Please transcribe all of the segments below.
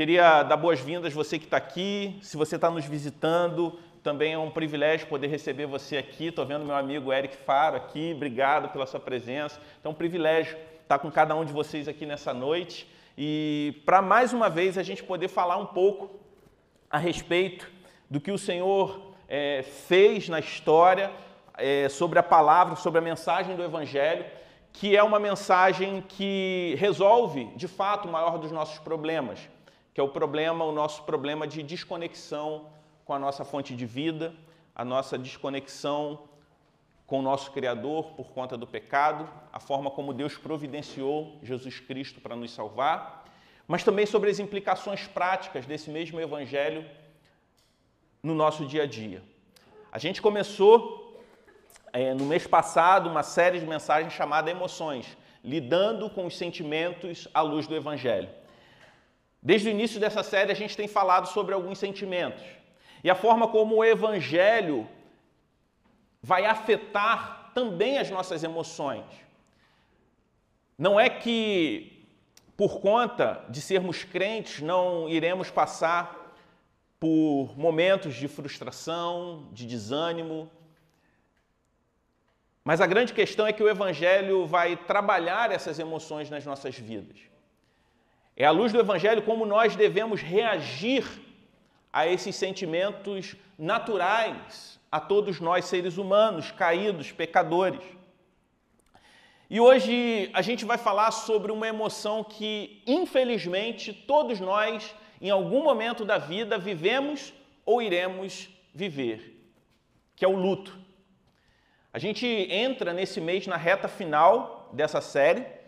Queria dar boas-vindas você que está aqui, se você está nos visitando, também é um privilégio poder receber você aqui. Estou vendo meu amigo Eric Faro aqui, obrigado pela sua presença. Então, é um privilégio estar com cada um de vocês aqui nessa noite e para mais uma vez a gente poder falar um pouco a respeito do que o Senhor é, fez na história, é, sobre a palavra, sobre a mensagem do Evangelho, que é uma mensagem que resolve, de fato, o maior dos nossos problemas, que é o problema, o nosso problema de desconexão com a nossa fonte de vida, a nossa desconexão com o nosso Criador por conta do pecado, a forma como Deus providenciou Jesus Cristo para nos salvar, mas também sobre as implicações práticas desse mesmo Evangelho no nosso dia a dia. A gente começou é, no mês passado uma série de mensagens chamada Emoções, lidando com os sentimentos à luz do Evangelho. Desde o início dessa série, a gente tem falado sobre alguns sentimentos e a forma como o Evangelho vai afetar também as nossas emoções. Não é que, por conta de sermos crentes, não iremos passar por momentos de frustração, de desânimo. Mas a grande questão é que o Evangelho vai trabalhar essas emoções nas nossas vidas. É à luz do Evangelho como nós devemos reagir a esses sentimentos naturais a todos nós, seres humanos, caídos, pecadores. E hoje a gente vai falar sobre uma emoção que, infelizmente, todos nós, em algum momento da vida, vivemos ou iremos viver, que é o luto. A gente entra nesse mês na reta final dessa série.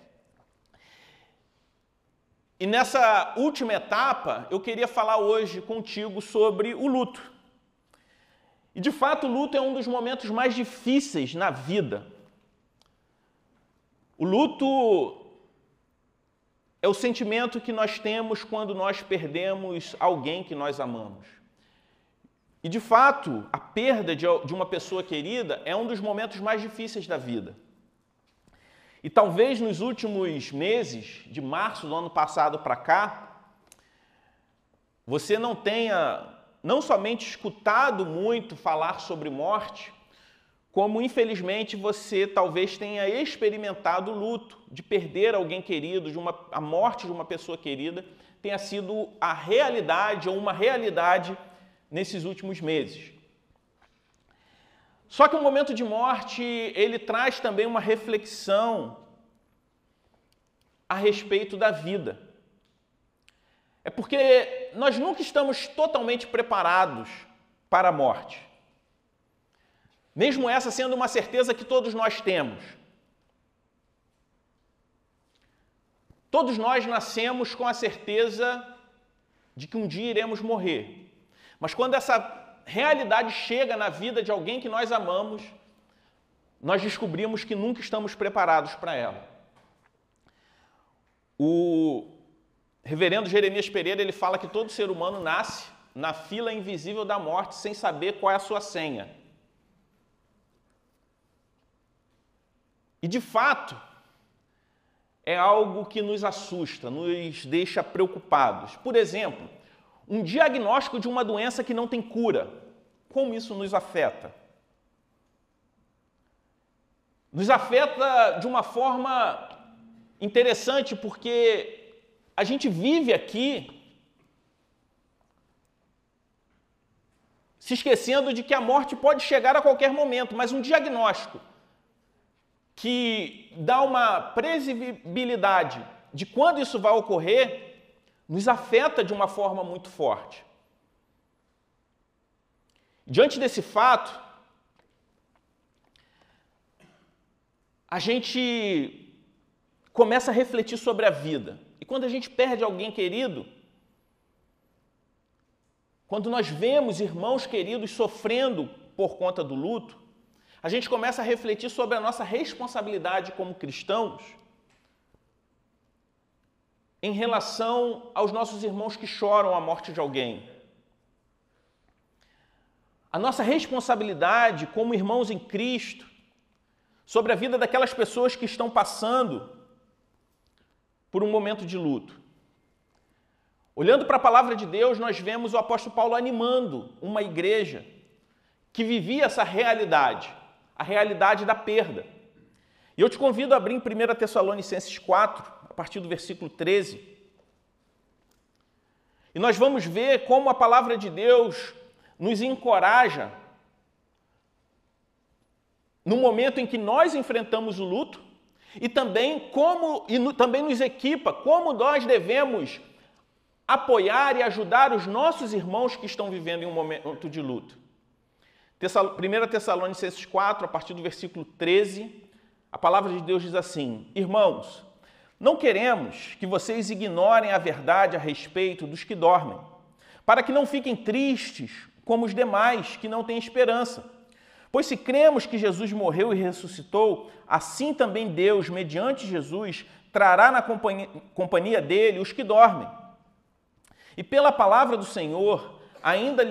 E nessa última etapa, eu queria falar hoje contigo sobre o luto. E de fato, o luto é um dos momentos mais difíceis na vida. O luto é o sentimento que nós temos quando nós perdemos alguém que nós amamos. E de fato, a perda de uma pessoa querida é um dos momentos mais difíceis da vida. E talvez nos últimos meses, de março do ano passado para cá, você não tenha não somente escutado muito falar sobre morte, como infelizmente você talvez tenha experimentado o luto de perder alguém querido, de uma, a morte de uma pessoa querida, tenha sido a realidade ou uma realidade nesses últimos meses. Só que o momento de morte, ele traz também uma reflexão a respeito da vida. É porque nós nunca estamos totalmente preparados para a morte. Mesmo essa sendo uma certeza que todos nós temos. Todos nós nascemos com a certeza de que um dia iremos morrer. Mas quando essa realidade chega na vida de alguém que nós amamos, nós descobrimos que nunca estamos preparados para ela. O Reverendo Jeremias Pereira, ele fala que todo ser humano nasce na fila invisível da morte sem saber qual é a sua senha. E de fato, é algo que nos assusta, nos deixa preocupados. Por exemplo, um diagnóstico de uma doença que não tem cura. Como isso nos afeta? Nos afeta de uma forma interessante porque a gente vive aqui se esquecendo de que a morte pode chegar a qualquer momento, mas um diagnóstico que dá uma previsibilidade de quando isso vai ocorrer nos afeta de uma forma muito forte. Diante desse fato, a gente começa a refletir sobre a vida. E quando a gente perde alguém querido, quando nós vemos irmãos queridos sofrendo por conta do luto, a gente começa a refletir sobre a nossa responsabilidade como cristãos em relação aos nossos irmãos que choram a morte de alguém. A nossa responsabilidade como irmãos em Cristo sobre a vida daquelas pessoas que estão passando por um momento de luto. Olhando para a palavra de Deus, nós vemos o apóstolo Paulo animando uma igreja que vivia essa realidade, a realidade da perda. E eu te convido a abrir em 1 Tessalonicenses 4, a partir do versículo 13. E nós vamos ver como a palavra de Deus nos encoraja no momento em que nós enfrentamos o luto e também como e no, também nos equipa como nós devemos apoiar e ajudar os nossos irmãos que estão vivendo em um momento de luto. 1 Tessalonicenses 4, a partir do versículo 13, a palavra de Deus diz assim: Irmãos, não queremos que vocês ignorem a verdade a respeito dos que dormem, para que não fiquem tristes como os demais que não têm esperança. Pois se cremos que Jesus morreu e ressuscitou, assim também Deus, mediante Jesus, trará na companhia, dele os que dormem. E pela palavra do Senhor, ainda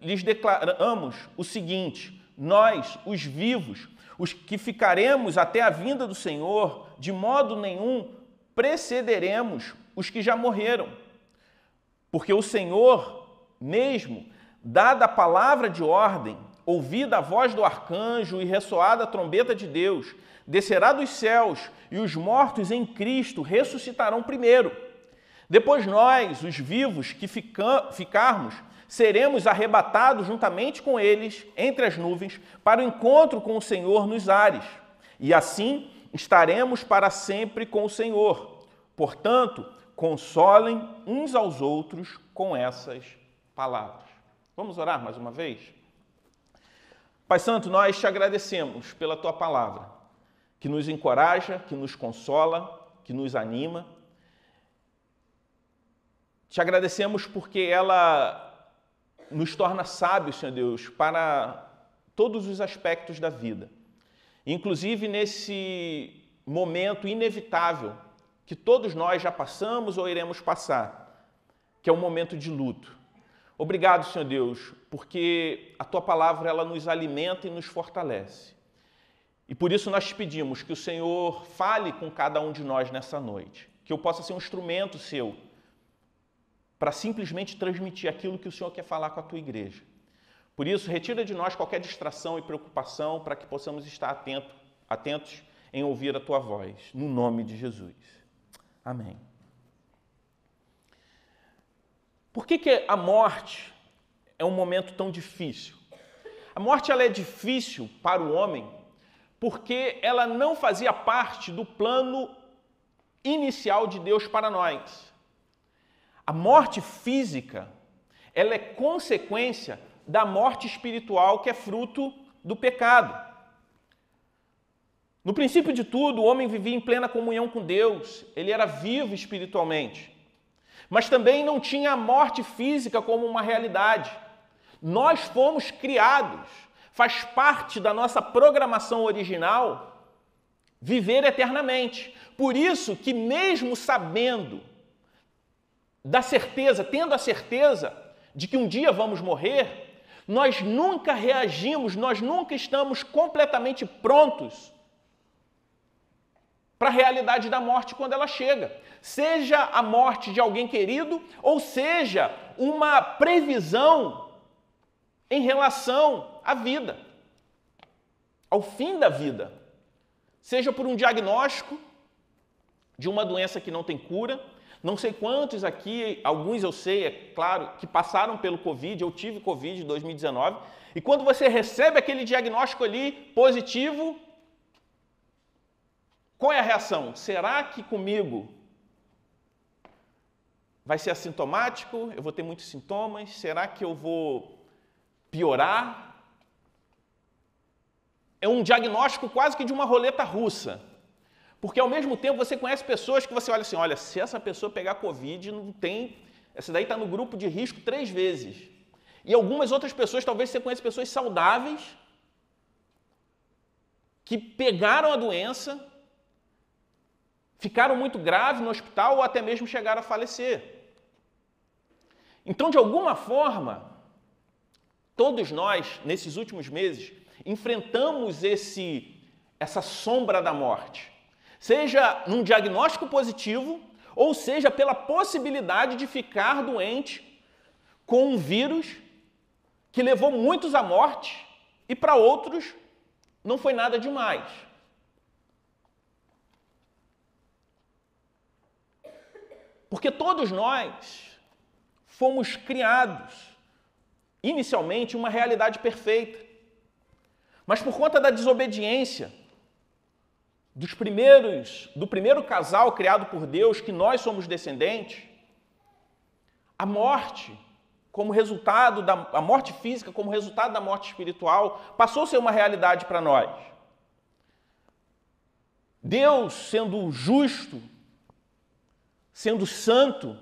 lhes declaramos o seguinte: nós, os vivos, os que ficaremos até a vinda do Senhor, de modo nenhum precederemos os que já morreram. Porque o Senhor mesmo, dada a palavra de ordem, ouvida a voz do arcanjo e ressoada a trombeta de Deus, descerá dos céus e os mortos em Cristo ressuscitarão primeiro. Depois nós, os vivos que ficarmos, seremos arrebatados juntamente com eles entre as nuvens para o encontro com o Senhor nos ares. E assim estaremos para sempre com o Senhor. Portanto, consolem uns aos outros com essas palavras. Vamos orar mais uma vez? Pai Santo, nós te agradecemos pela tua palavra, que nos encoraja, que nos consola, que nos anima. Te agradecemos porque ela nos torna sábios, Senhor Deus, para todos os aspectos da vida. Inclusive nesse momento inevitável que todos nós já passamos ou iremos passar, que é o momento de luto. Obrigado, Senhor Deus, porque a tua palavra ela nos alimenta e nos fortalece. E por isso nós te pedimos que o Senhor fale com cada um de nós nessa noite, que eu possa ser um instrumento seu para simplesmente transmitir aquilo que o Senhor quer falar com a tua igreja. Por isso, retira de nós qualquer distração e preocupação para que possamos estar atento, atentos em ouvir a tua voz, no nome de Jesus. Amém. Por que, que a morte é um momento tão difícil? A morte ela é difícil para o homem porque ela não fazia parte do plano inicial de Deus para nós. A morte física ela é consequência da morte espiritual que é fruto do pecado. No princípio de tudo, o homem vivia em plena comunhão com Deus, ele era vivo espiritualmente mas também não tinha a morte física como uma realidade. Nós fomos criados, faz parte da nossa programação original viver eternamente. Por isso que mesmo sabendo da certeza, tendo a certeza de que um dia vamos morrer, nós nunca reagimos, nós nunca estamos completamente prontos para a realidade da morte quando ela chega. Seja a morte de alguém querido, ou seja, uma previsão em relação à vida, ao fim da vida. Seja por um diagnóstico de uma doença que não tem cura. Não sei quantos aqui, alguns eu sei, é claro, que passaram pelo Covid, eu tive Covid em 2019, e quando você recebe aquele diagnóstico ali positivo, qual é a reação? Será que comigo vai ser assintomático? Eu vou ter muitos sintomas? Será que eu vou piorar? É um diagnóstico quase que de uma roleta russa. Porque ao mesmo tempo você conhece pessoas que você olha assim: olha, se essa pessoa pegar Covid, não tem. Essa daí está no grupo de risco três vezes. E algumas outras pessoas, talvez você conheça pessoas saudáveis, que pegaram a doença ficaram muito graves no hospital ou até mesmo chegaram a falecer. Então, de alguma forma, todos nós, nesses últimos meses, enfrentamos esse, essa sombra da morte. Seja num diagnóstico positivo ou seja, pela possibilidade de ficar doente com um vírus que levou muitos à morte e para outros não foi nada demais. Porque todos nós fomos criados inicialmente uma realidade perfeita. Mas por conta da desobediência dos primeiros, do primeiro casal criado por Deus, que nós somos descendentes, a morte, como resultado da a morte física, como resultado da morte espiritual, passou a ser uma realidade para nós. Deus, sendo justo, sendo santo,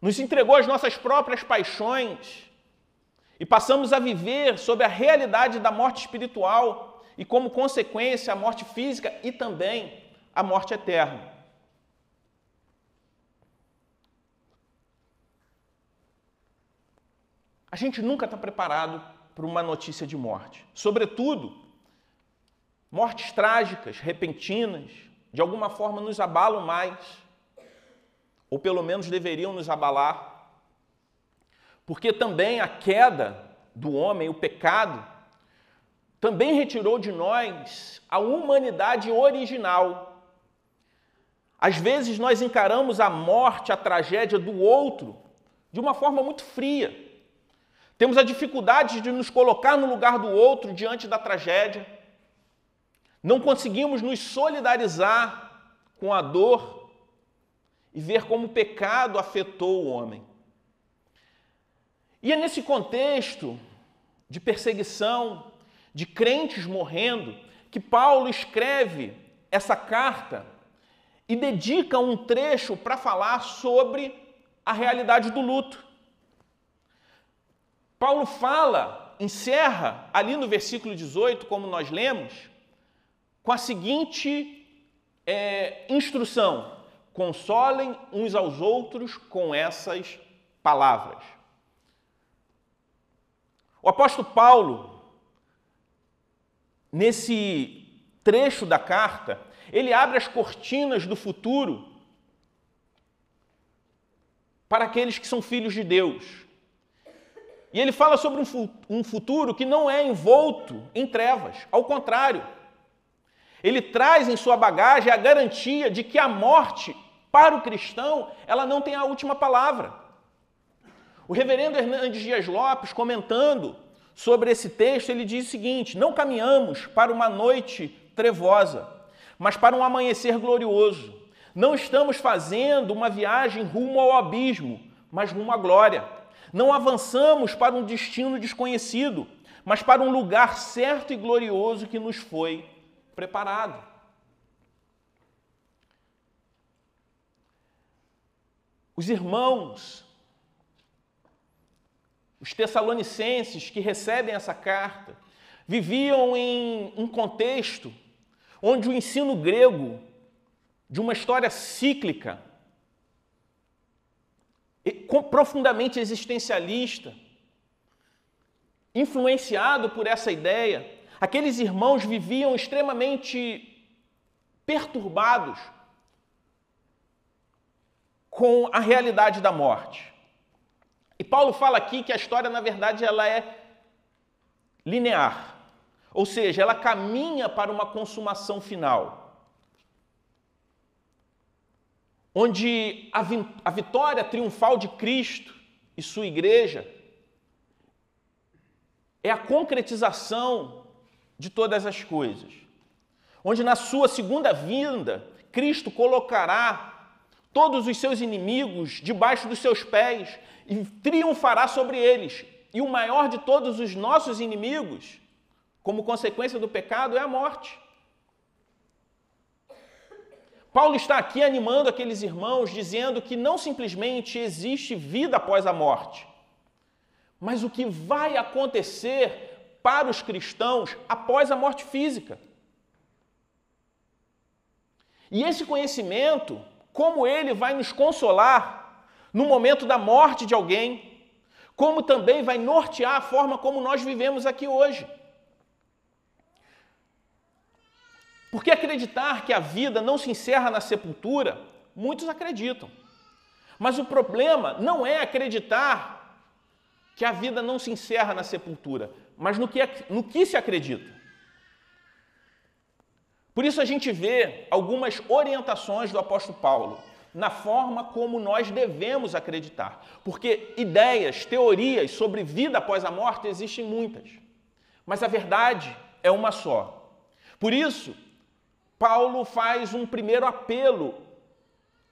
nos entregou as nossas próprias paixões e passamos a viver sob a realidade da morte espiritual e, como consequência, a morte física e também a morte eterna. A gente nunca está preparado para uma notícia de morte. Sobretudo, mortes trágicas, repentinas, de alguma forma nos abalam mais, ou pelo menos deveriam nos abalar porque também a queda do homem, o pecado, também retirou de nós a humanidade original. Às vezes nós encaramos a morte, a tragédia do outro de uma forma muito fria. Temos a dificuldade de nos colocar no lugar do outro diante da tragédia. Não conseguimos nos solidarizar com a dor e ver como o pecado afetou o homem. E é nesse contexto de perseguição, de crentes morrendo, que Paulo escreve essa carta e dedica um trecho para falar sobre a realidade do luto. Paulo fala, encerra ali no versículo 18, como nós lemos, com a seguinte é, instrução: consolem uns aos outros com essas palavras. O apóstolo Paulo, nesse trecho da carta, ele abre as cortinas do futuro para aqueles que são filhos de Deus. E ele fala sobre um futuro que não é envolto em trevas, ao contrário. Ele traz em sua bagagem a garantia de que a morte, para o cristão, ela não tem a última palavra. O reverendo Hernandes Dias Lopes, comentando sobre esse texto, ele diz o seguinte: Não caminhamos para uma noite trevosa, mas para um amanhecer glorioso. Não estamos fazendo uma viagem rumo ao abismo, mas rumo à glória. Não avançamos para um destino desconhecido, mas para um lugar certo e glorioso que nos foi preparado. Os irmãos os tessalonicenses que recebem essa carta viviam em um contexto onde o ensino grego de uma história cíclica, profundamente existencialista, influenciado por essa ideia, aqueles irmãos viviam extremamente perturbados com a realidade da morte. E Paulo fala aqui que a história, na verdade, ela é linear, ou seja, ela caminha para uma consumação final, onde a, vi a vitória triunfal de Cristo e sua igreja é a concretização de todas as coisas, onde na sua segunda vinda, Cristo colocará todos os seus inimigos debaixo dos seus pés e triunfará sobre eles. E o maior de todos os nossos inimigos, como consequência do pecado, é a morte. Paulo está aqui animando aqueles irmãos, dizendo que não simplesmente existe vida após a morte, mas o que vai acontecer para os cristãos após a morte física. E esse conhecimento, como ele vai nos consolar no momento da morte de alguém, como também vai nortear a forma como nós vivemos aqui hoje. Porque acreditar que a vida não se encerra na sepultura Muitos acreditam. Mas o problema não é acreditar que a vida não se encerra na sepultura, mas no que, no que se acredita. Por isso a gente vê algumas orientações do apóstolo Paulo na forma como nós devemos acreditar. Porque ideias, teorias sobre vida após a morte existem muitas, mas a verdade é uma só. Por isso, Paulo faz um primeiro apelo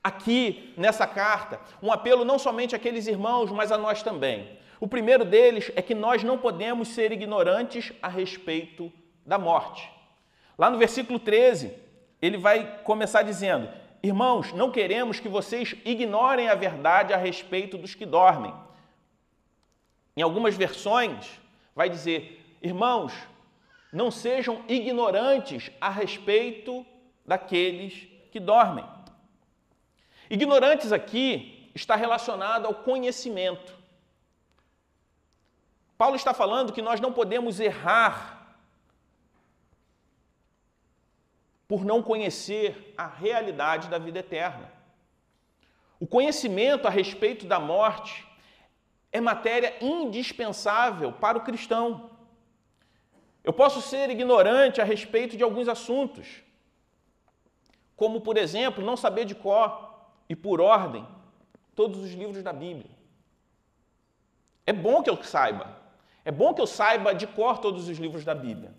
aqui nessa carta, um apelo não somente àqueles irmãos, mas a nós também. O primeiro deles é que nós não podemos ser ignorantes a respeito da morte. Lá no versículo 13, ele vai começar dizendo: Irmãos, não queremos que vocês ignorem a verdade a respeito dos que dormem. Em algumas versões, vai dizer: Irmãos, não sejam ignorantes a respeito daqueles que dormem. Ignorantes aqui está relacionado ao conhecimento. Paulo está falando que nós não podemos errar por não conhecer a realidade da vida eterna. O conhecimento a respeito da morte é matéria indispensável para o cristão. Eu posso ser ignorante a respeito de alguns assuntos, como, por exemplo, não saber de cor e por ordem todos os livros da Bíblia. É bom que eu saiba, é bom que eu saiba de cor todos os livros da Bíblia.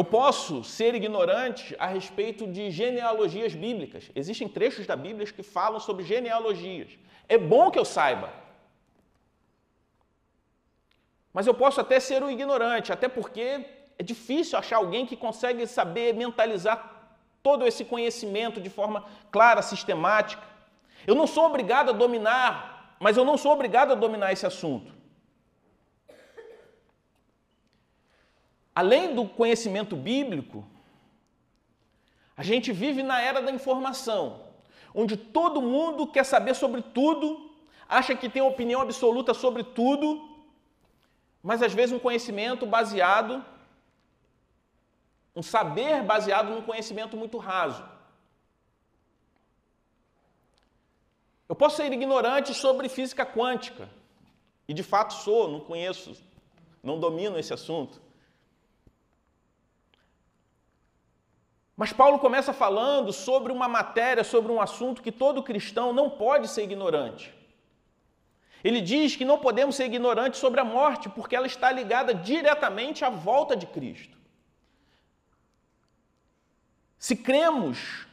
Eu posso ser ignorante a respeito de genealogias bíblicas. Existem trechos da Bíblia que falam sobre genealogias. É bom que eu saiba. Mas eu posso até ser um ignorante, até porque é difícil achar alguém que consegue saber mentalizar todo esse conhecimento de forma clara, sistemática. Eu não sou obrigado a dominar, mas eu não sou obrigado a dominar esse assunto. Além do conhecimento bíblico, a gente vive na era da informação, onde todo mundo quer saber sobre tudo, acha que tem opinião absoluta sobre tudo, mas às vezes um conhecimento baseado, um saber baseado num conhecimento muito raso. Eu posso ser ignorante sobre física quântica, e de fato sou, não conheço, não domino esse assunto. Mas Paulo começa falando sobre uma matéria, sobre um assunto que todo cristão não pode ser ignorante. Ele diz que não podemos ser ignorantes sobre a morte, porque ela está ligada diretamente à volta de Cristo. Se cremos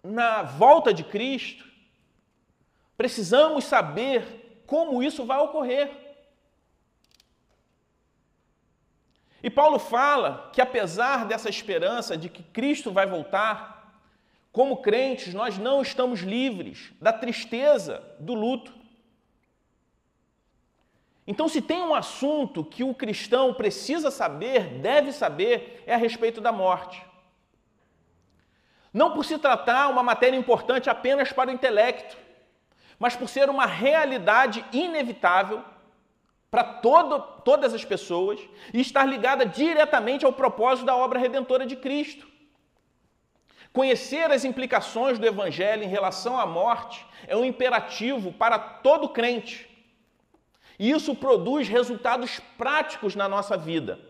na volta de Cristo, precisamos saber como isso vai ocorrer. E Paulo fala que apesar dessa esperança de que Cristo vai voltar, como crentes, nós não estamos livres da tristeza do luto. Então, se tem um assunto que o cristão precisa saber, deve saber, é a respeito da morte. Não por se tratar uma matéria importante apenas para o intelecto, mas por ser uma realidade inevitável para todas as pessoas e estar ligada diretamente ao propósito da obra redentora de Cristo. Conhecer as implicações do Evangelho em relação à morte é um imperativo para todo crente. E isso produz resultados práticos na nossa vida.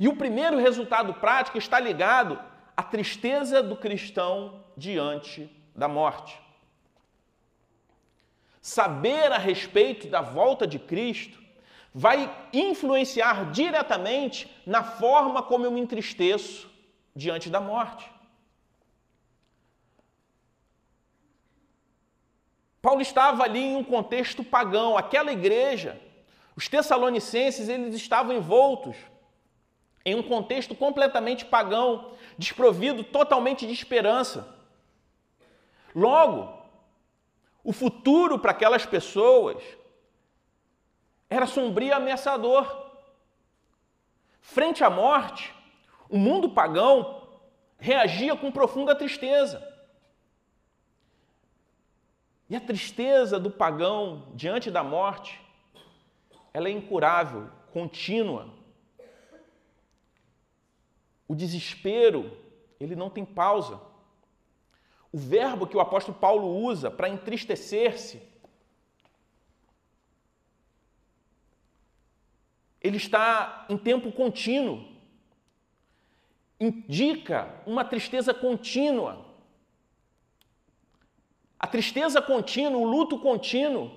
E o primeiro resultado prático está ligado à tristeza do cristão diante da morte saber a respeito da volta de Cristo vai influenciar diretamente na forma como eu me entristeço diante da morte. Paulo estava ali em um contexto pagão, aquela igreja, os tessalonicenses, eles estavam envoltos em um contexto completamente pagão, desprovido totalmente de esperança. Logo, o futuro para aquelas pessoas era sombrio e ameaçador. Frente à morte, o mundo pagão reagia com profunda tristeza. E a tristeza do pagão diante da morte, ela é incurável, contínua. o desespero, ele não tem pausa. O verbo que o apóstolo Paulo usa para entristecer-se, ele está em tempo contínuo. Indica uma tristeza contínua. A tristeza contínua, o luto contínuo,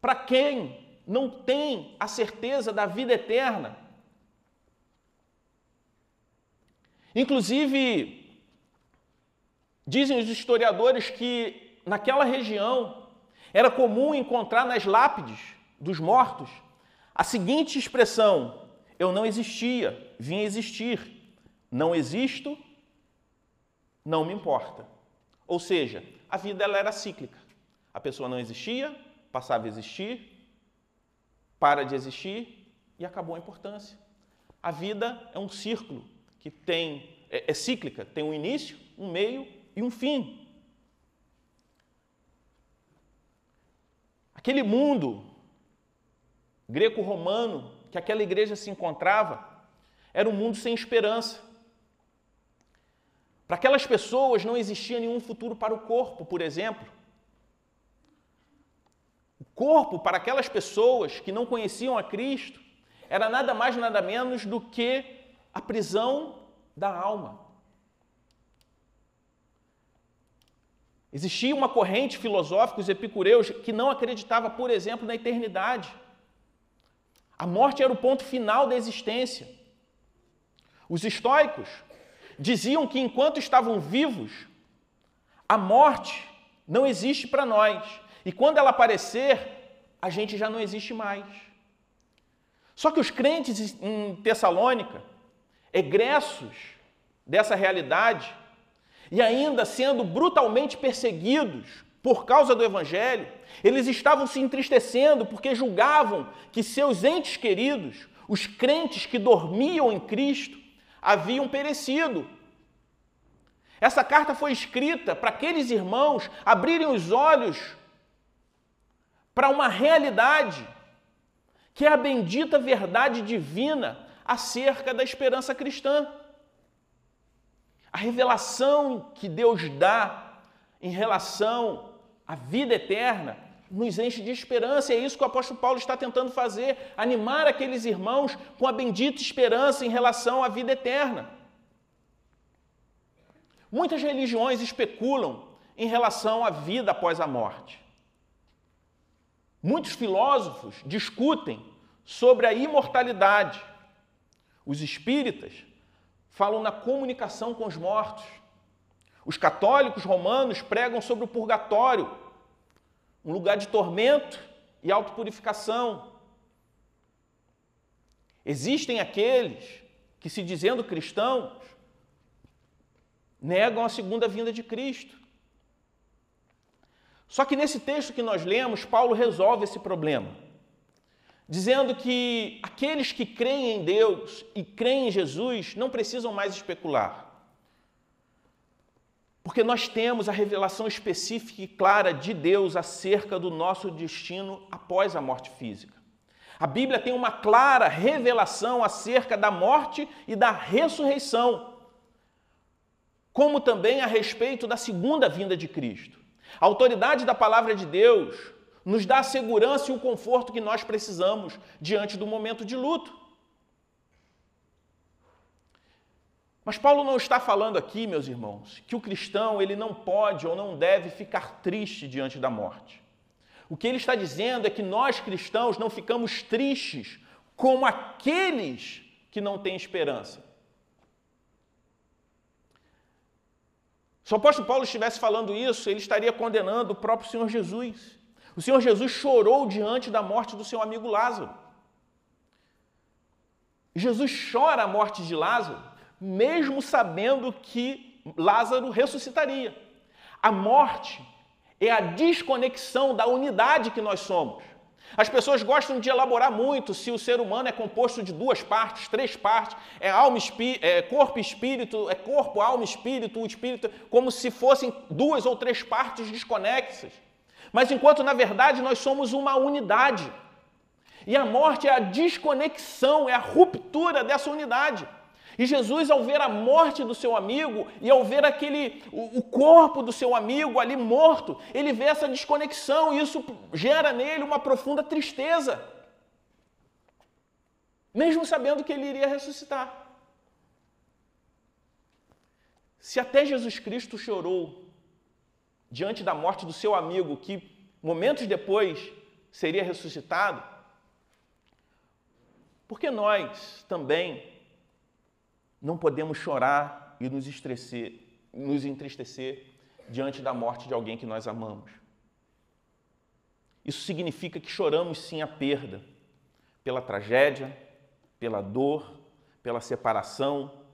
para quem não tem a certeza da vida eterna. Inclusive, dizem os historiadores que naquela região era comum encontrar nas lápides dos mortos a seguinte expressão: Eu não existia, vim existir. Não existo, não me importa. Ou seja, a vida ela era cíclica. A pessoa não existia, passava a existir, para de existir e acabou a importância. A vida é um círculo que tem é, é cíclica, tem um início, um meio e um fim. Aquele mundo greco-romano que aquela igreja se encontrava era um mundo sem esperança. Para aquelas pessoas não existia nenhum futuro para o corpo, por exemplo. O corpo, para aquelas pessoas que não conheciam a Cristo, era nada mais, nada menos do que a prisão da alma. Existia uma corrente filosófica, os epicureus, que não acreditava, por exemplo, na eternidade. A morte era o ponto final da existência. Os estoicos diziam que enquanto estavam vivos, a morte não existe para nós. E quando ela aparecer, a gente já não existe mais. Só que os crentes em Tessalônica, egressos dessa realidade, e ainda sendo brutalmente perseguidos por causa do Evangelho, eles estavam se entristecendo porque julgavam que seus entes queridos, os crentes que dormiam em Cristo, haviam perecido. Essa carta foi escrita para aqueles irmãos abrirem os olhos para uma realidade que é a bendita verdade divina acerca da esperança cristã. A revelação que Deus dá em relação à vida eterna nos enche de esperança, é isso que o apóstolo Paulo está tentando fazer, animar aqueles irmãos com a bendita esperança em relação à vida eterna. Muitas religiões especulam em relação à vida após a morte. Muitos filósofos discutem sobre a imortalidade. Os espíritas falam na comunicação com os mortos. Os católicos romanos pregam sobre o purgatório, um lugar de tormento e autopurificação. Existem aqueles que, se dizendo cristãos, negam a segunda vinda de Cristo. Só que nesse texto que nós lemos, Paulo resolve esse problema dizendo que aqueles que creem em Deus e creem em Jesus não precisam mais especular. Porque nós temos a revelação específica e clara de Deus acerca do nosso destino após a morte física. A Bíblia tem uma clara revelação acerca da morte e da ressurreição, como também a respeito da segunda vinda de Cristo. A autoridade da palavra de Deus nos dá a segurança e o conforto que nós precisamos diante do momento de luto. Mas Paulo não está falando aqui, meus irmãos, que o cristão ele não pode ou não deve ficar triste diante da morte. O que ele está dizendo é que nós cristãos não ficamos tristes como aqueles que não têm esperança. Se o apóstolo Paulo estivesse falando isso, ele estaria condenando o próprio Senhor Jesus. O Senhor Jesus chorou diante da morte do seu amigo Lázaro. Jesus chora a morte de Lázaro, mesmo sabendo que Lázaro ressuscitaria. A morte é a desconexão da unidade que nós somos. As pessoas gostam de elaborar muito se o ser humano é composto de duas partes, três partes, é alma, é corpo e espírito, é corpo, alma, espírito, o espírito, como se fossem duas ou três partes desconexas. Mas enquanto na verdade nós somos uma unidade. E a morte é a desconexão, é a ruptura dessa unidade. E Jesus, ao ver a morte do seu amigo e ao ver aquele o, o, corpo do seu amigo ali morto, ele vê essa desconexão e isso gera nele uma profunda tristeza. Mesmo sabendo que ele iria ressuscitar. Se até Jesus Cristo chorou diante da morte do seu amigo, que momentos depois seria ressuscitado, porque nós também não podemos chorar e nos, nos entristecer diante da morte de alguém que nós amamos. Isso significa que choramos sim a perda, pela tragédia, pela dor, pela separação.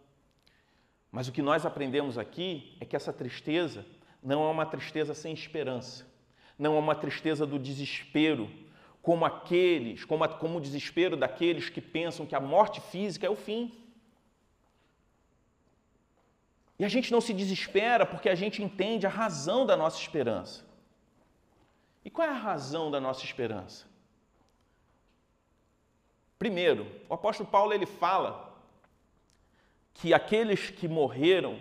Mas o que nós aprendemos aqui é que essa tristeza não é uma tristeza sem esperança, não é uma tristeza do desespero, como aqueles, como, a, como o desespero daqueles que pensam que a morte física é o fim. E a gente não se desespera porque a gente entende a razão da nossa esperança. E qual é a razão da nossa esperança? Primeiro, o apóstolo Paulo ele fala que aqueles que morreram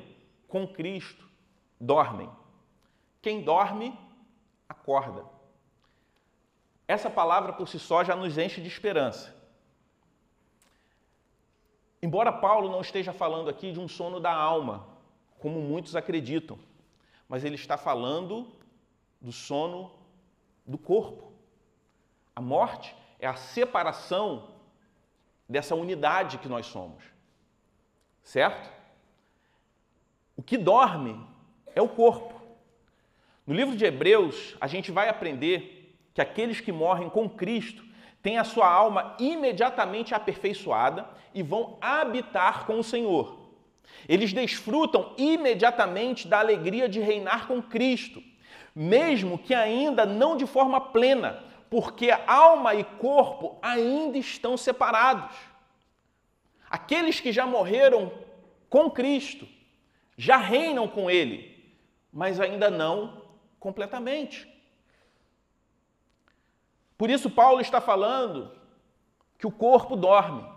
com Cristo dormem. Quem dorme, acorda. Essa palavra por si só já nos enche de esperança. Embora Paulo não esteja falando aqui de um sono da alma, como muitos acreditam, mas ele está falando do sono do corpo. A morte é a separação dessa unidade que nós somos. Certo? O que dorme é o corpo. No livro de Hebreus, a gente vai aprender que aqueles que morrem com Cristo têm a sua alma imediatamente aperfeiçoada e vão habitar com o Senhor. Eles desfrutam imediatamente da alegria de reinar com Cristo, mesmo que ainda não de forma plena, porque alma e corpo ainda estão separados. Aqueles que já morreram com Cristo já reinam com Ele, mas ainda não completamente. Por isso, Paulo está falando que o corpo dorme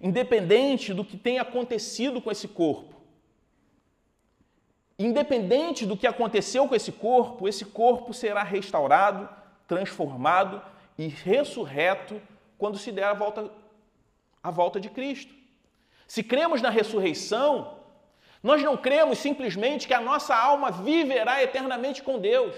independente do que tenha acontecido com esse corpo. Independente do que aconteceu com esse corpo, esse corpo será restaurado, transformado e ressurreto quando se der a volta, a volta de Cristo. Se cremos na ressurreição, nós não cremos simplesmente que a nossa alma viverá eternamente com Deus,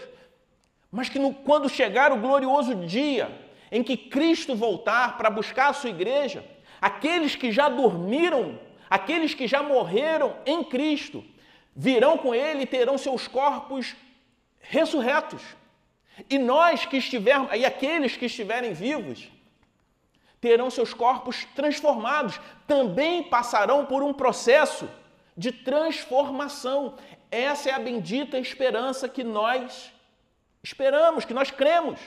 mas que no, quando chegar o glorioso dia em que Cristo voltar para buscar a sua igreja, Aqueles que já dormiram, aqueles que já morreram em Cristo, virão com ele e terão seus corpos ressurretos. E nós que estivermos, e aqueles que estiverem vivos, terão seus corpos transformados, também passarão por um processo de transformação. Essa é a bendita esperança que nós esperamos, que nós cremos.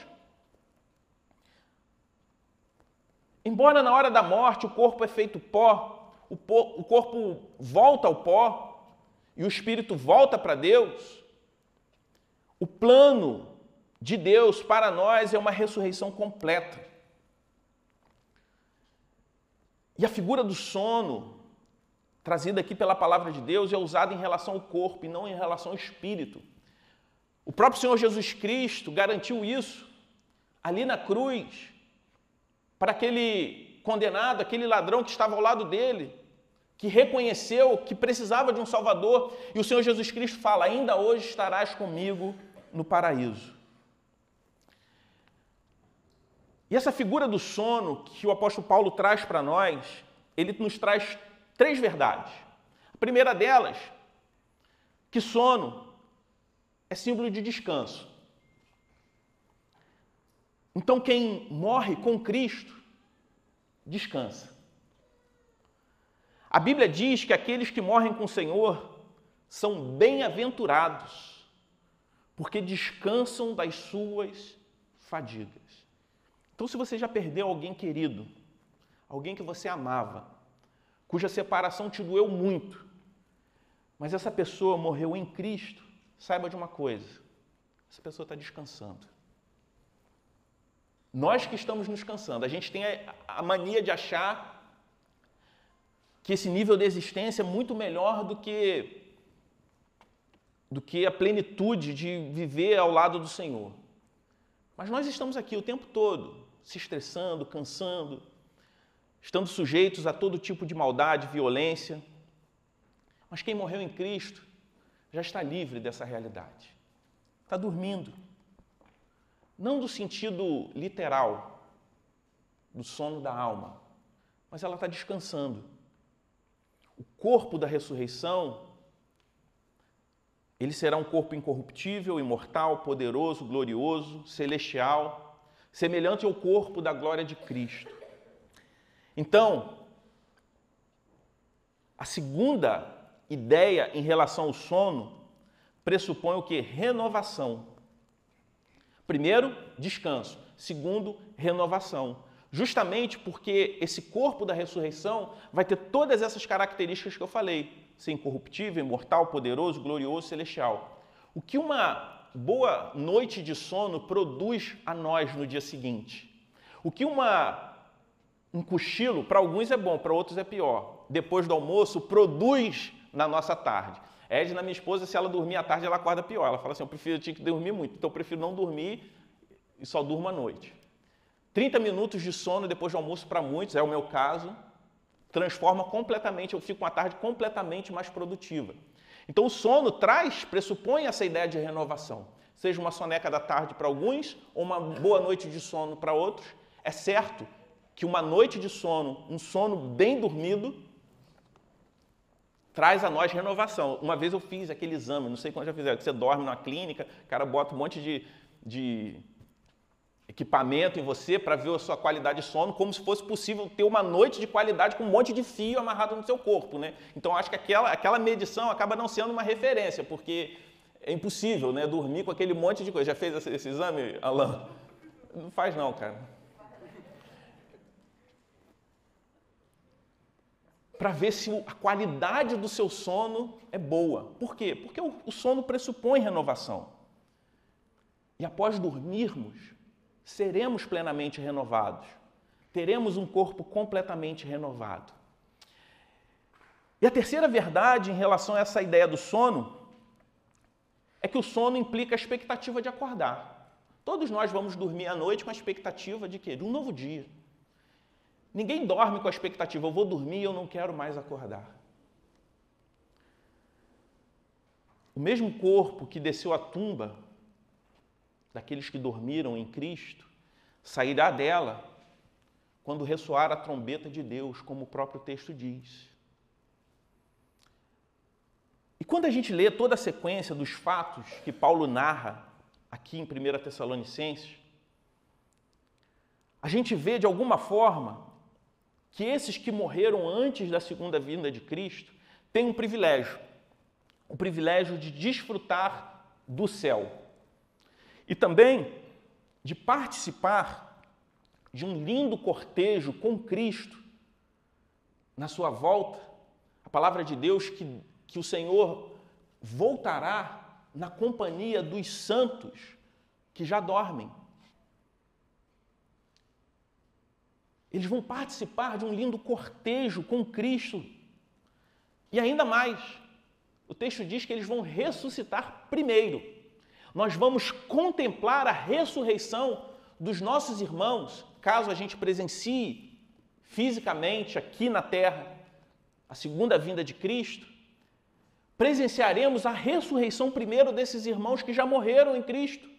Embora na hora da morte o corpo é feito pó, o, pó, o corpo volta ao pó e o espírito volta para Deus, o plano de Deus para nós é uma ressurreição completa. E a figura do sono, trazida aqui pela palavra de Deus, é usada em relação ao corpo e não em relação ao espírito. O próprio Senhor Jesus Cristo garantiu isso ali na cruz para aquele condenado, aquele ladrão que estava ao lado dele, que reconheceu que precisava de um Salvador, e o Senhor Jesus Cristo fala: Ainda hoje estarás comigo no paraíso. E essa figura do sono que o apóstolo Paulo traz para nós, ele nos traz três verdades. A primeira delas, que sono é símbolo de descanso. Então, quem morre com Cristo, descansa. A Bíblia diz que aqueles que morrem com o Senhor são bem-aventurados, porque descansam das suas fadigas. Então, se você já perdeu alguém querido, alguém que você amava, cuja separação te doeu muito, mas essa pessoa morreu em Cristo, saiba de uma coisa: essa pessoa está descansando. Nós que estamos nos cansando, a gente tem a mania de achar que esse nível de existência é muito melhor do que do que a plenitude de viver ao lado do Senhor. Mas nós estamos aqui o tempo todo, se estressando, cansando, estando sujeitos a todo tipo de maldade, violência. Mas quem morreu em Cristo já está livre dessa realidade. Está dormindo. Não do sentido literal, do sono da alma, mas ela está descansando. O corpo da ressurreição ele será um corpo incorruptível, imortal, poderoso, glorioso, celestial, semelhante ao corpo da glória de Cristo. Então, a segunda ideia em relação ao sono pressupõe o que? Renovação. Primeiro, descanso. Segundo, renovação. Justamente porque esse corpo da ressurreição vai ter todas essas características que eu falei ser incorruptível, imortal, poderoso, glorioso, celestial. O que uma boa noite de sono produz a nós no dia seguinte? O que uma um cochilo, para alguns é bom, para outros é pior. Depois do almoço, produz na nossa tarde. Edna, minha esposa, se ela dormir à tarde, ela acorda pior. Ela fala assim: eu prefiro, eu tinha que dormir muito, então eu prefiro não dormir e só durmo à noite. 30 minutos de sono depois do almoço, para muitos, é o meu caso, transforma completamente, eu fico com a tarde completamente mais produtiva. Então o sono traz, pressupõe essa ideia de renovação. Seja uma soneca da tarde para alguns ou uma boa noite de sono para outros, é certo que uma noite de sono, um sono bem dormido, traz a nós renovação. Uma vez eu fiz aquele exame, não sei quando já fizeram, que você dorme numa clínica, o cara bota um monte de, de equipamento em você para ver a sua qualidade de sono, como se fosse possível ter uma noite de qualidade com um monte de fio amarrado no seu corpo, né? Então acho que aquela, aquela medição acaba não sendo uma referência, porque é impossível, né? Dormir com aquele monte de coisa. Já fez esse, esse exame, Alain? Não faz não, cara. Para ver se a qualidade do seu sono é boa. Por quê? Porque o, sono pressupõe renovação. E após dormirmos, seremos plenamente renovados. Teremos um corpo completamente renovado. E a terceira verdade em relação a essa ideia do sono é que o sono implica a expectativa de acordar. Todos nós vamos dormir à noite com a expectativa de quê? De um novo dia. Ninguém dorme com a expectativa, eu vou dormir e eu não quero mais acordar. O mesmo corpo que desceu à tumba daqueles que dormiram em Cristo, sairá dela quando ressoar a trombeta de Deus, como o próprio texto diz. E quando a gente lê toda a sequência dos fatos que Paulo narra aqui em 1 Tessalonicenses, a gente vê de alguma forma que esses que morreram antes da segunda vinda de Cristo têm um privilégio, o privilégio de desfrutar do céu. E também de participar de um lindo cortejo com Cristo na sua volta. A palavra de Deus que, que o Senhor voltará na companhia dos santos que já dormem. Eles vão participar de um lindo cortejo com Cristo. E ainda mais, o texto diz que eles vão ressuscitar primeiro nós vamos contemplar a ressurreição dos nossos irmãos, caso a gente presencie fisicamente aqui na terra a segunda vinda de Cristo. Presenciaremos a ressurreição primeiro desses irmãos que já morreram em Cristo.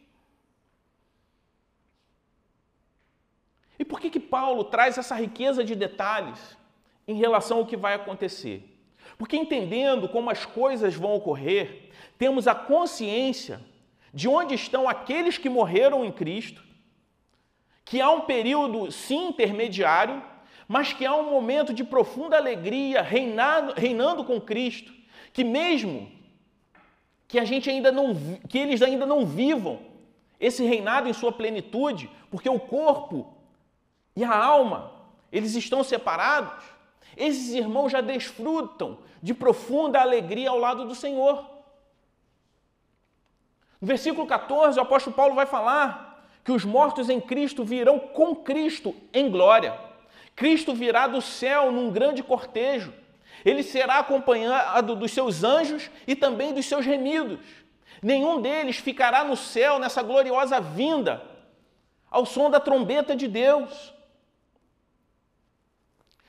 E por que que Paulo traz essa riqueza de detalhes em relação ao que vai acontecer? Porque entendendo como as coisas vão ocorrer, temos a consciência de onde estão aqueles que morreram em Cristo, que há um período, sim, intermediário, mas que há um momento de profunda alegria reinado, reinando com Cristo, que mesmo que a gente ainda não, que eles ainda não vivam esse reinado em sua plenitude, porque o corpo e a alma, eles estão separados, esses irmãos já desfrutam de profunda alegria ao lado do Senhor. No versículo 14, o apóstolo Paulo vai falar que os mortos em Cristo virão com Cristo em glória. Cristo virá do céu num grande cortejo. Ele será acompanhado dos seus anjos e também dos seus remidos. Nenhum deles ficará no céu nessa gloriosa vinda, ao som da trombeta de Deus.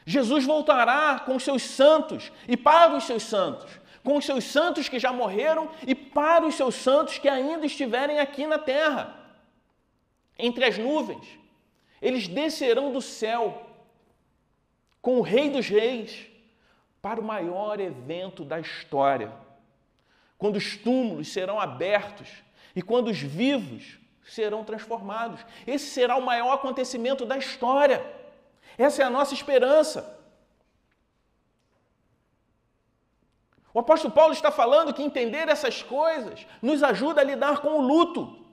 Jesus voltará com os seus santos e para os seus santos, com os seus santos que já morreram e para os seus santos que ainda estiverem aqui na terra, entre as nuvens. Eles descerão do céu com o Rei dos Reis para o maior evento da história, quando os túmulos serão abertos e quando os vivos serão transformados. Esse será o maior acontecimento da história. Essa é a nossa esperança. O apóstolo Paulo está falando que entender essas coisas nos ajuda a lidar com o luto.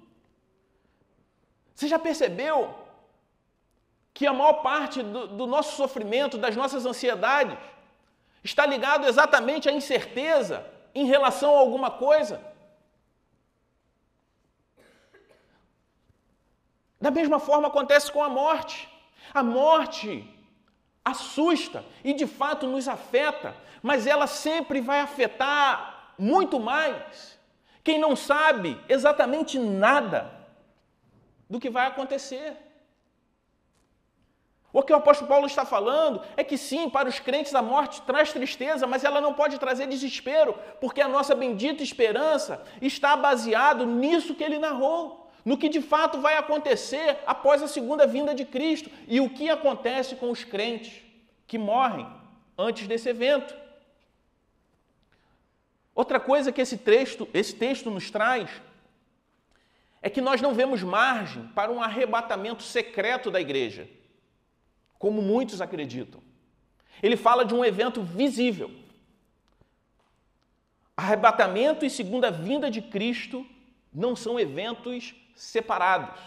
Você já percebeu que a maior parte do, do nosso sofrimento, das nossas ansiedades, está ligado exatamente à incerteza em relação a alguma coisa? Da mesma forma acontece com a morte. A morte assusta e de fato nos afeta, mas ela sempre vai afetar muito mais quem não sabe exatamente nada do que vai acontecer. O que o apóstolo Paulo está falando é que sim, para os crentes a morte traz tristeza, mas ela não pode trazer desespero, porque a nossa bendita esperança está baseado nisso que ele narrou no que de fato vai acontecer após a segunda vinda de Cristo e o que acontece com os crentes que morrem antes desse evento. Outra coisa que esse texto, esse texto nos traz é que nós não vemos margem para um arrebatamento secreto da igreja, como muitos acreditam. Ele fala de um evento visível. Arrebatamento e segunda vinda de Cristo não são eventos separados.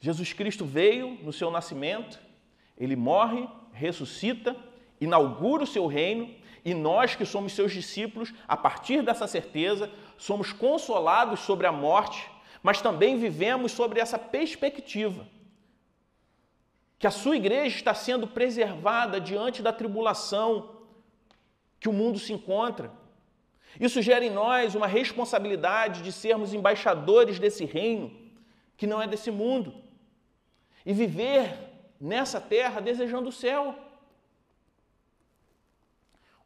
Jesus Cristo veio no seu nascimento, ele morre, ressuscita, inaugura o seu reino e nós que somos seus discípulos, a partir dessa certeza, somos consolados sobre a morte, mas também vivemos sobre essa perspectiva que a sua igreja está sendo preservada diante da tribulação que o mundo se encontra isso gera em nós uma responsabilidade de sermos embaixadores desse reino, que não é desse mundo, e viver nessa terra desejando o céu.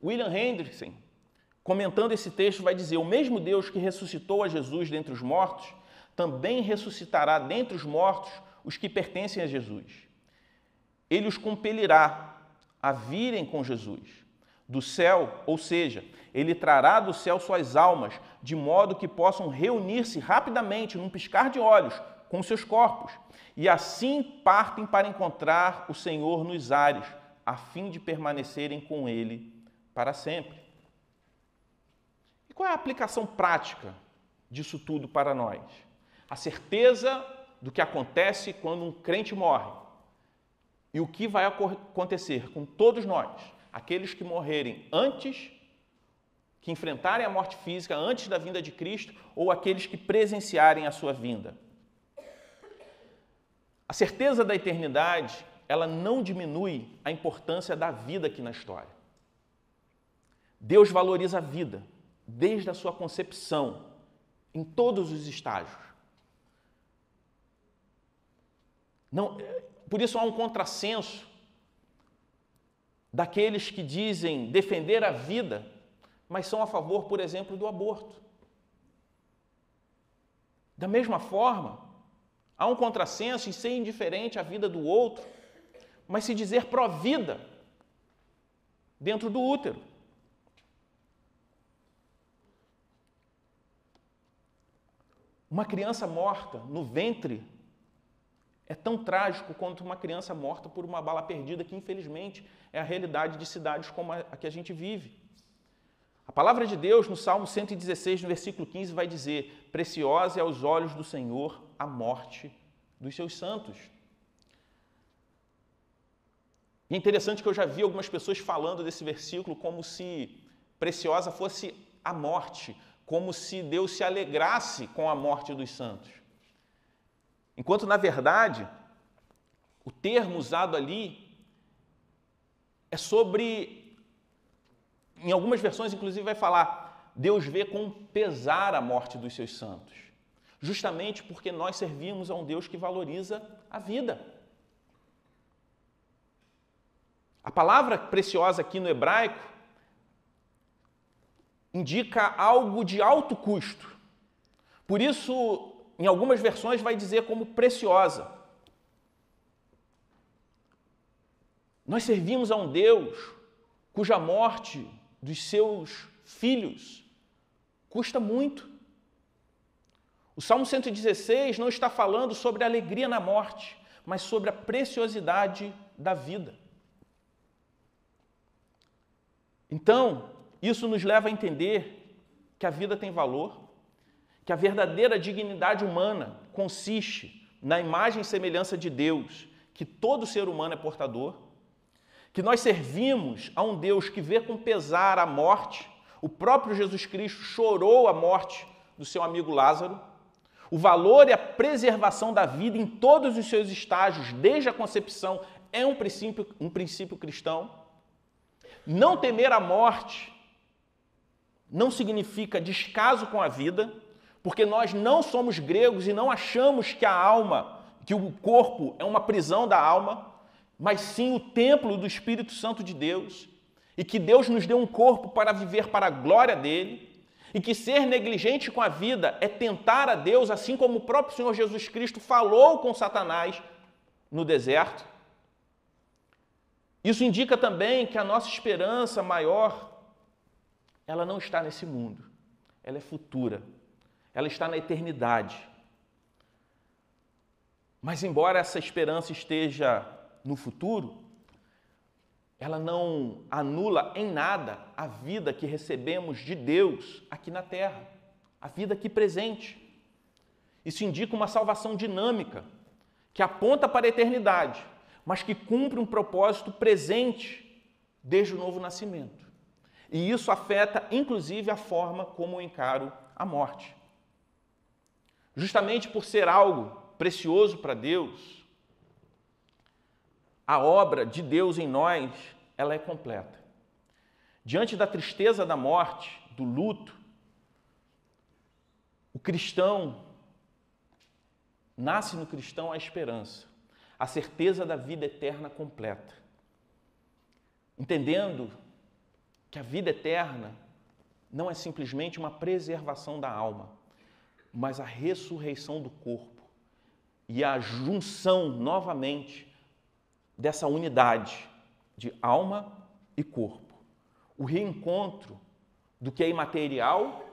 William Hendrickson, comentando esse texto, vai dizer: O mesmo Deus que ressuscitou a Jesus dentre os mortos, também ressuscitará dentre os mortos os que pertencem a Jesus. Ele os compelirá a virem com Jesus do céu, ou seja, ele trará do céu suas almas, de modo que possam reunir-se rapidamente, num piscar de olhos, com seus corpos, e assim partem para encontrar o Senhor nos ares, a fim de permanecerem com ele para sempre. E qual é a aplicação prática disso tudo para nós? A certeza do que acontece quando um crente morre e o que vai acontecer com todos nós aqueles que morrerem antes, que enfrentarem a morte física antes da vinda de Cristo, ou aqueles que presenciarem a sua vinda. A certeza da eternidade, ela não diminui a importância da vida aqui na história. Deus valoriza a vida desde a sua concepção, em todos os estágios. Não, por isso há um contrassenso daqueles que dizem defender a vida, mas são a favor, por exemplo, do aborto. Da mesma forma, há um contrassenso em ser indiferente à vida do outro, mas se dizer pró-vida dentro do útero. Uma criança morta no ventre é tão trágico quanto uma criança morta por uma bala perdida, que infelizmente é a realidade de cidades como a que a gente vive. A palavra de Deus, no Salmo 116, no versículo 15, vai dizer: Preciosa é aos olhos do Senhor a morte dos seus santos. E é interessante que eu já vi algumas pessoas falando desse versículo como se preciosa fosse a morte, como se Deus se alegrasse com a morte dos santos. Enquanto, na verdade, o termo usado ali é sobre, em algumas versões, inclusive, vai falar: Deus vê com pesar a morte dos seus santos, justamente porque nós servimos a um Deus que valoriza a vida. A palavra preciosa aqui no hebraico indica algo de alto custo. Por isso, em algumas versões, vai dizer como preciosa. Nós servimos a um Deus cuja morte dos seus filhos custa muito. O Salmo 116 não está falando sobre a alegria na morte, mas sobre a preciosidade da vida. Então, isso nos leva a entender que a vida tem valor, que a verdadeira dignidade humana consiste na imagem e semelhança de Deus, que todo ser humano é portador que nós servimos a um Deus que vê com pesar a morte. O próprio Jesus Cristo chorou a morte do seu amigo Lázaro. O valor e a preservação da vida em todos os seus estágios, desde a concepção, é um princípio, um princípio cristão. Não temer a morte não significa descaso com a vida, porque nós não somos gregos e não achamos que a alma, que o corpo é uma prisão da alma mas sim o templo do Espírito Santo de Deus, e que Deus nos deu um corpo para viver para a glória dele, e que ser negligente com a vida é tentar a Deus, assim como o próprio Senhor Jesus Cristo falou com Satanás no deserto. Isso indica também que a nossa esperança maior, ela não está nesse mundo, ela é futura, ela está na eternidade. Mas, embora essa esperança esteja no futuro, ela não anula em nada a vida que recebemos de Deus aqui na terra, a vida aqui presente. Isso indica uma salvação dinâmica, que aponta para a eternidade, mas que cumpre um propósito presente desde o novo nascimento. E isso afeta, inclusive, a forma como eu encaro a morte. Justamente por ser algo precioso para Deus, a obra de Deus em nós, ela é completa. Diante da tristeza da morte, do luto, o cristão nasce no cristão a esperança, a certeza da vida eterna completa. Entendendo que a vida eterna não é simplesmente uma preservação da alma, mas a ressurreição do corpo e a junção novamente dessa unidade de alma e corpo. O reencontro do que é imaterial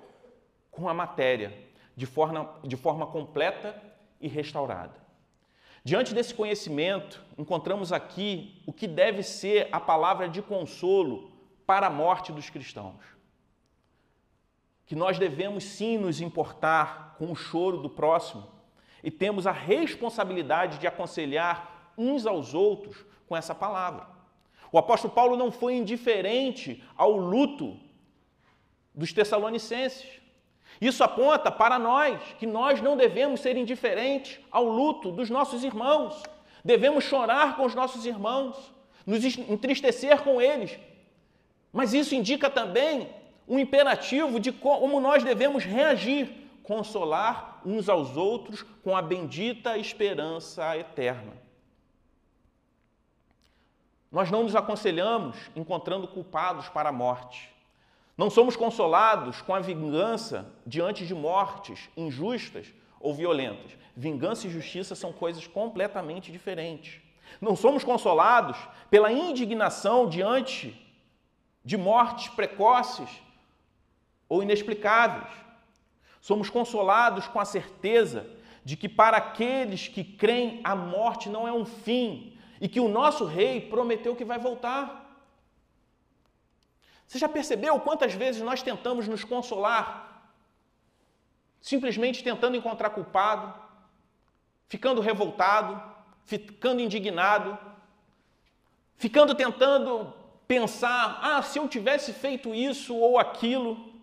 com a matéria, de forma, de forma completa e restaurada. Diante desse conhecimento, encontramos aqui o que deve ser a palavra de consolo para a morte dos cristãos. Que nós devemos sim nos importar com o choro do próximo e temos a responsabilidade de aconselhar uns aos outros com essa palavra. O apóstolo Paulo não foi indiferente ao luto dos Tessalonicenses. Isso aponta para nós que nós não devemos ser indiferentes ao luto dos nossos irmãos. Devemos chorar com os nossos irmãos, nos entristecer com eles. Mas isso indica também um imperativo de como nós devemos reagir, consolar uns aos outros com a bendita esperança eterna. Nós não nos aconselhamos encontrando culpados para a morte. Não somos consolados com a vingança diante de mortes injustas ou violentas. Vingança e justiça são coisas completamente diferentes. Não somos consolados pela indignação diante de mortes precoces ou inexplicáveis. Somos consolados com a certeza de que para aqueles que creem, a morte não é um fim, e que o nosso rei prometeu que vai voltar. Você já percebeu quantas vezes nós tentamos nos consolar, simplesmente tentando encontrar culpado, ficando revoltado, ficando indignado, ficando tentando pensar: ah, se eu tivesse feito isso ou aquilo.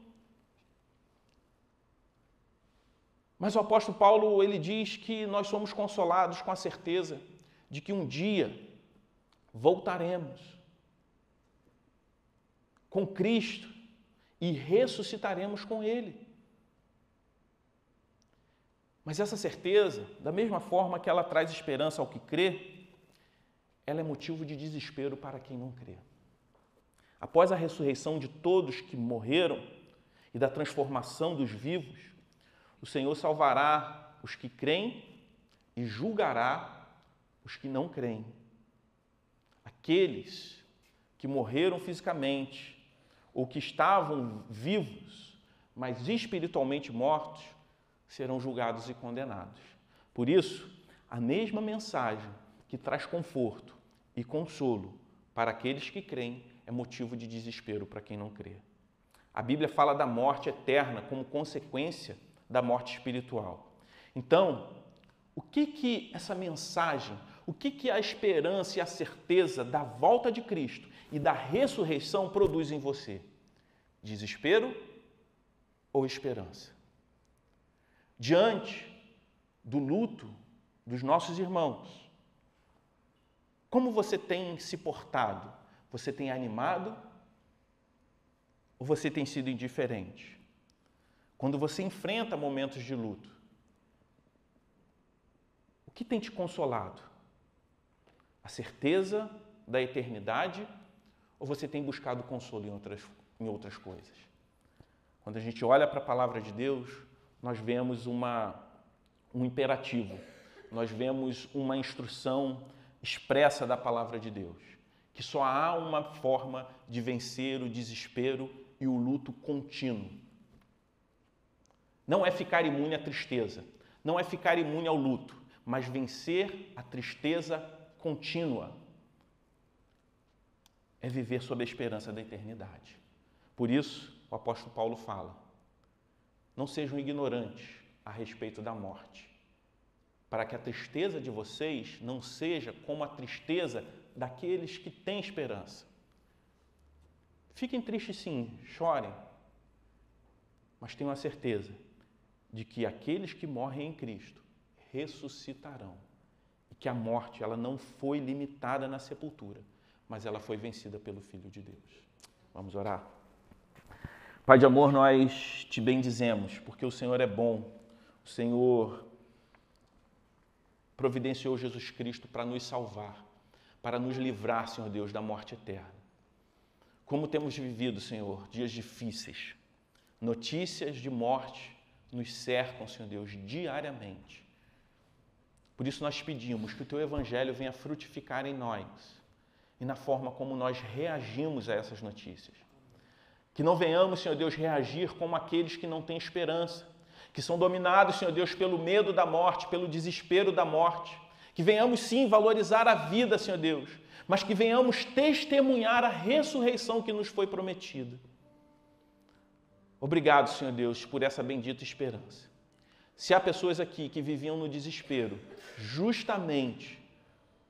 Mas o apóstolo Paulo ele diz que nós somos consolados com a certeza de que um dia voltaremos com Cristo e ressuscitaremos com Ele. Mas essa certeza, da mesma forma que ela traz esperança ao que crê, ela é motivo de desespero para quem não crê. Após a ressurreição de todos que morreram e da transformação dos vivos, o Senhor salvará os que creem e julgará os que não creem. Aqueles que morreram fisicamente ou que estavam vivos, mas espiritualmente mortos, serão julgados e condenados. Por isso, a mesma mensagem que traz conforto e consolo para aqueles que creem é motivo de desespero para quem não crê. A Bíblia fala da morte eterna como consequência da morte espiritual. Então, o que que essa mensagem, o que que a esperança e a certeza da volta de Cristo e da ressurreição produz em você? Desespero ou esperança? Diante do luto dos nossos irmãos, como você tem se portado? Você tem animado ou você tem sido indiferente? Quando você enfrenta momentos de luto, o que tem te consolado? A certeza da eternidade ou você tem buscado consolo em outras, em outras coisas? Quando a gente olha para a palavra de Deus, nós vemos uma, um imperativo, nós vemos uma instrução expressa da palavra de Deus, que só há uma forma de vencer o desespero e o luto contínuo. Não é ficar imune à tristeza, não é ficar imune ao luto, mas vencer a tristeza contínua. É viver sob a esperança da eternidade. Por isso, o apóstolo Paulo fala: não sejam ignorantes a respeito da morte, para que a tristeza de vocês não seja como a tristeza daqueles que têm esperança. Fiquem tristes sim, chorem, mas tenham a certeza de que aqueles que morrem em Cristo ressuscitarão e que a morte ela não foi limitada na sepultura, mas ela foi vencida pelo Filho de Deus. Vamos orar. Pai de amor, nós te bendizemos, porque o Senhor é bom. O Senhor providenciou Jesus Cristo para nos salvar, para nos livrar, Senhor Deus, da morte eterna. Como temos vivido, Senhor, dias difíceis. Notícias de morte nos cercam, Senhor Deus, diariamente. Por isso nós pedimos que o teu evangelho venha frutificar em nós e na forma como nós reagimos a essas notícias. Que não venhamos, Senhor Deus, reagir como aqueles que não têm esperança, que são dominados, Senhor Deus, pelo medo da morte, pelo desespero da morte. Que venhamos sim valorizar a vida, Senhor Deus, mas que venhamos testemunhar a ressurreição que nos foi prometida. Obrigado, Senhor Deus, por essa bendita esperança. Se há pessoas aqui que viviam no desespero, justamente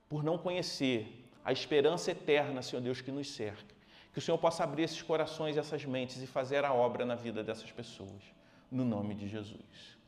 por não conhecer a esperança eterna, Senhor Deus, que nos cerca, que o Senhor possa abrir esses corações e essas mentes e fazer a obra na vida dessas pessoas. No nome de Jesus.